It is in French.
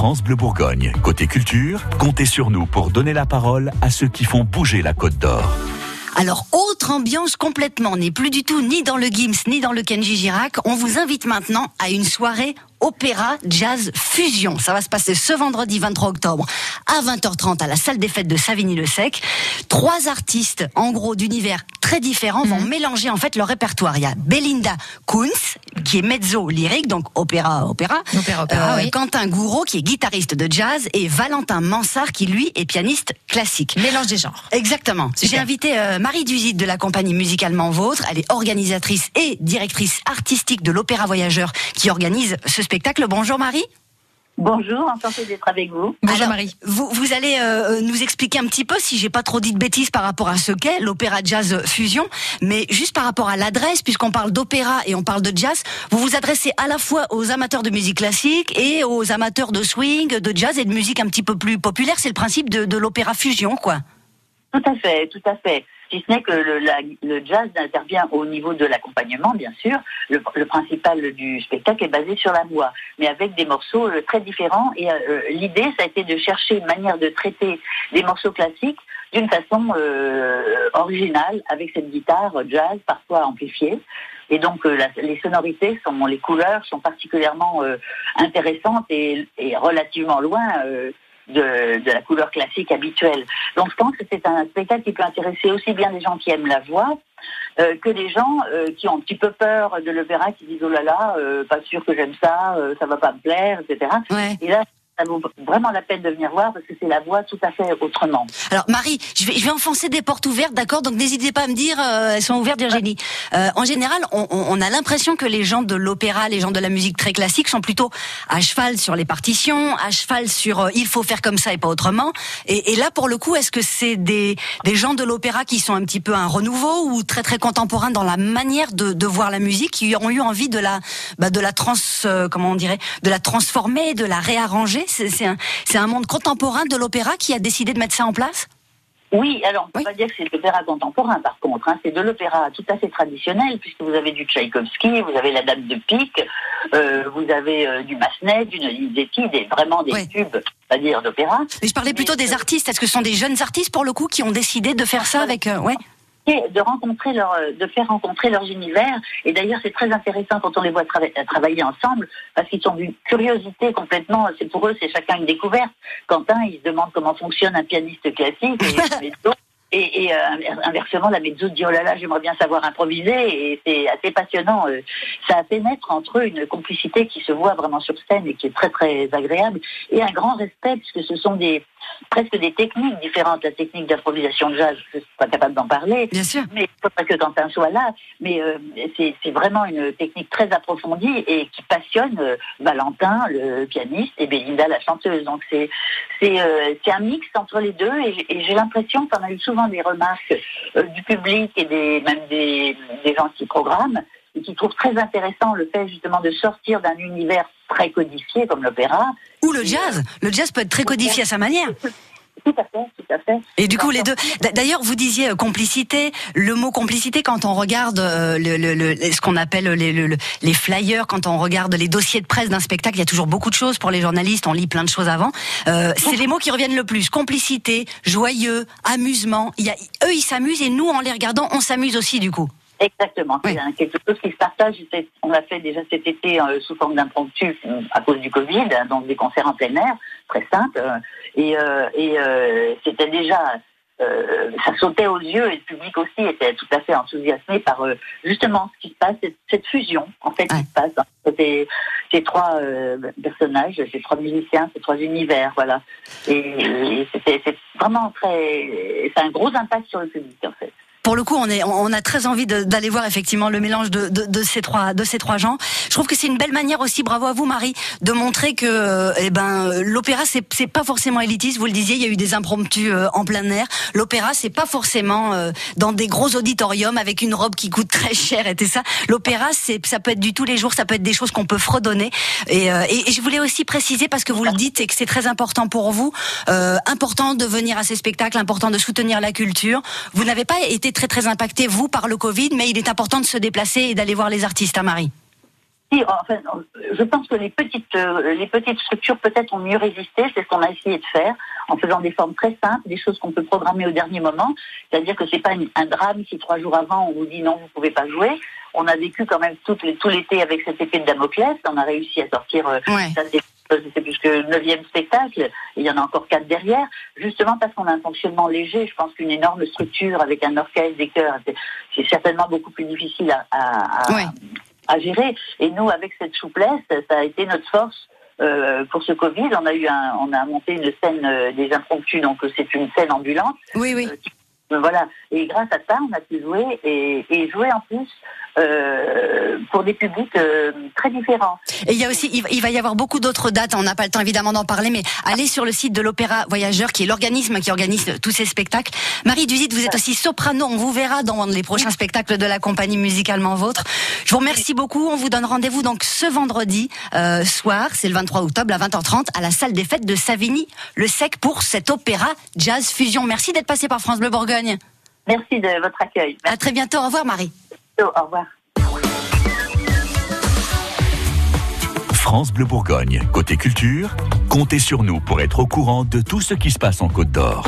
France Bleu Bourgogne. Côté culture, comptez sur nous pour donner la parole à ceux qui font bouger la Côte d'Or. Alors, autre ambiance complètement, n'est plus du tout ni dans le Gims ni dans le Kenji Girac. On vous invite maintenant à une soirée opéra jazz fusion. Ça va se passer ce vendredi 23 octobre à 20h30 à la salle des fêtes de Savigny-le-Sec. Trois artistes, en gros, d'univers très différents, vont mhm. mélanger en fait leur répertoire. Il y a Belinda Kunz, qui est mezzo lyrique, donc opéra, opéra. Opéra, opéra euh, Quentin Gouraud, qui est guitariste de jazz, et Valentin Mansart, qui lui est pianiste classique. Mélange des genres. Exactement. J'ai invité euh, Marie Duzit de la compagnie Musicalement Vôtre. Elle est organisatrice et directrice artistique de l'Opéra Voyageur, qui organise ce spectacle. Bonjour Marie. Bonjour, enchanté d'être avec vous. Bonjour Marie. Vous, vous allez euh, nous expliquer un petit peu, si j'ai pas trop dit de bêtises par rapport à ce qu'est l'opéra jazz fusion, mais juste par rapport à l'adresse, puisqu'on parle d'opéra et on parle de jazz, vous vous adressez à la fois aux amateurs de musique classique et aux amateurs de swing, de jazz et de musique un petit peu plus populaire. C'est le principe de, de l'opéra fusion, quoi. Tout à fait, tout à fait si ce n'est que le, jazz intervient au niveau de l'accompagnement, bien sûr. Le, principal du spectacle est basé sur la voix, mais avec des morceaux euh, très différents. Et euh, l'idée, ça a été de chercher une manière de traiter des morceaux classiques d'une façon euh, originale, avec cette guitare jazz parfois amplifiée. Et donc les sonorités sont, les couleurs sont particulièrement intéressantes et, relativement loin de, la couleur classique habituelle. Donc je pense que c'est un spectacle qui peut intéresser aussi bien les gens qui aiment la voix euh, que les gens euh, qui ont un petit peu peur de l'opéra, qui disent oh là là, euh, pas sûr que j'aime ça, ça va pas me plaire, etc. Et là, ça vaut vraiment la peine de venir voir parce que c'est la voix tout à fait autrement. Alors Marie, je vais, enfoncer des portes ouvertes, d'accord? Donc n'hésitez pas à me dire, euh, elles sont ouvertes Virginie. Euh, en général, on, a l'impression que les gens de l'opéra, les gens de la musique très classique sont plutôt à cheval sur les partitions, à cheval sur euh, il faut faire comme ça et pas autrement. Et, là, pour le coup, est-ce que c'est des, gens de l'opéra qui sont un petit peu un renouveau ou très très contemporains dans la manière de, voir la musique, qui ont eu envie de la, bah, de la trans, comment on dirait, de la transformer, de la réarranger? C'est un, un monde contemporain de l'opéra qui a décidé de mettre ça en place? Oui, alors on ne peut pas dire que c'est de l'opéra contemporain par contre, hein. c'est de l'opéra tout à fait traditionnel puisque vous avez du Tchaïkovski, vous avez la Dame de Pique, euh, vous avez euh, du Massenet, du Donizetti, des, vraiment des tubes, à dire d'opéra. Mais je parlais plutôt des artistes, est-ce que ce sont des jeunes artistes pour le coup qui ont décidé de faire ça avec... Euh, de rencontrer leur, de faire rencontrer leurs univers. Et d'ailleurs, c'est très intéressant quand on les voit travailler ensemble, parce qu'ils sont d'une curiosité complètement. C'est pour eux, c'est chacun une découverte. Quentin, il se demande comment fonctionne un pianiste classique. Et Et, et euh, inversement, la mezzo dit oh là là, j'aimerais bien savoir improviser, et c'est assez passionnant. Euh, ça fait naître entre eux une complicité qui se voit vraiment sur scène et qui est très très agréable, et un grand respect puisque ce sont des presque des techniques différentes. La technique d'improvisation de jazz, je ne suis pas capable d'en parler, bien sûr. mais il faudrait que Quentin soit là. Mais euh, c'est vraiment une technique très approfondie et qui passionne Valentin, le pianiste, et Belinda, la chanteuse. Donc c'est c'est c'est un mix entre les deux, et, et j'ai l'impression qu'on a eu souvent des remarques euh, du public et des, même des, des gens qui programment et qui trouvent très intéressant le fait justement de sortir d'un univers très codifié comme l'opéra. Ou le jazz. Le jazz peut être très codifié à sa manière. Tout à fait, tout à fait. Et du coup, les deux. D'ailleurs, vous disiez euh, complicité. Le mot complicité, quand on regarde euh, le, le, ce qu'on appelle les, les, flyers, quand on regarde les dossiers de presse d'un spectacle, il y a toujours beaucoup de choses pour les journalistes. On lit plein de choses avant. Euh, c'est les mots qui reviennent le plus. Complicité, joyeux, amusement. Il y a, eux, ils s'amusent et nous, en les regardant, on s'amuse aussi, du coup. Exactement. C'est quelque chose qui se partage. On l'a fait déjà cet été euh, sous forme d'impromptu euh, à cause du Covid, hein, donc des concerts en plein air, très simples. Euh, et, et c'était déjà, ça sautait aux yeux et le public aussi était tout à fait enthousiasmé par justement ce qui se passe, cette, fusion en fait qui se passe entre ces, ces trois personnages, ces trois musiciens, ces trois univers, voilà. Et, c'était vraiment très, c'est un gros impact sur le public en fait pour le coup, on, est, on a très envie d'aller voir effectivement le mélange de, de, de, ces trois, de ces trois gens. Je trouve que c'est une belle manière aussi, bravo à vous Marie, de montrer que euh, eh ben l'opéra c'est c'est pas forcément élitiste. Vous le disiez, il y a eu des impromptus euh, en plein air. L'opéra c'est pas forcément euh, dans des gros auditoriums avec une robe qui coûte très cher et tout ça. L'opéra c'est ça peut être du tous les jours, ça peut être des choses qu'on peut fredonner. Et, et, je voulais aussi préciser parce que vous le dites et que c'est très important pour vous, important de venir à ces spectacles, important de soutenir la culture. Vous n'avez pas été très très impacté, vous, par le Covid, mais il est important de se déplacer et d'aller voir les artistes, à hein, Marie enfin, je pense que les petites, euh, les petites structures peut-être ont mieux résisté. C'est ce qu'on a essayé de faire en faisant des formes très simples, des choses qu'on peut programmer au dernier moment. C'est-à-dire que c'est pas un drame si trois jours avant on vous dit non, vous pouvez pas jouer. On a vécu quand même tout, tout l'été avec cette épée de Damoclès. On a réussi à sortir. Euh, c'est plus que neuvième spectacle. il y en a encore quatre derrière. Justement parce qu'on a un fonctionnement léger. Je pense qu'une énorme structure avec un orchestre, des chœurs, c'est certainement beaucoup plus difficile à, à, à gérer. Et nous, avec cette souplesse, ça a été notre force. Euh, pour ce Covid, on a eu un, on a monté une scène euh, des impromptus, donc c'est une scène ambulante. Oui, oui. Euh, voilà. Et grâce à ça, on a pu jouer et, et jouer en plus euh, pour des publics euh, très différents. Et il y a aussi, il va y avoir beaucoup d'autres dates. On n'a pas le temps évidemment d'en parler, mais allez sur le site de l'Opéra Voyageur, qui est l'organisme qui organise tous ces spectacles. Marie Duzit, vous êtes aussi soprano. On vous verra dans les prochains spectacles de la compagnie musicalement vôtre. Je vous remercie beaucoup. On vous donne rendez-vous donc ce vendredi euh, soir, c'est le 23 octobre à 20h30 à la salle des fêtes de Savigny, le Sec pour cet opéra jazz fusion. Merci d'être passé par France Bleu Bourgogne. Merci de votre accueil. À très bientôt. Au revoir, Marie. France Bleu Bourgogne, côté culture, comptez sur nous pour être au courant de tout ce qui se passe en Côte d'Or.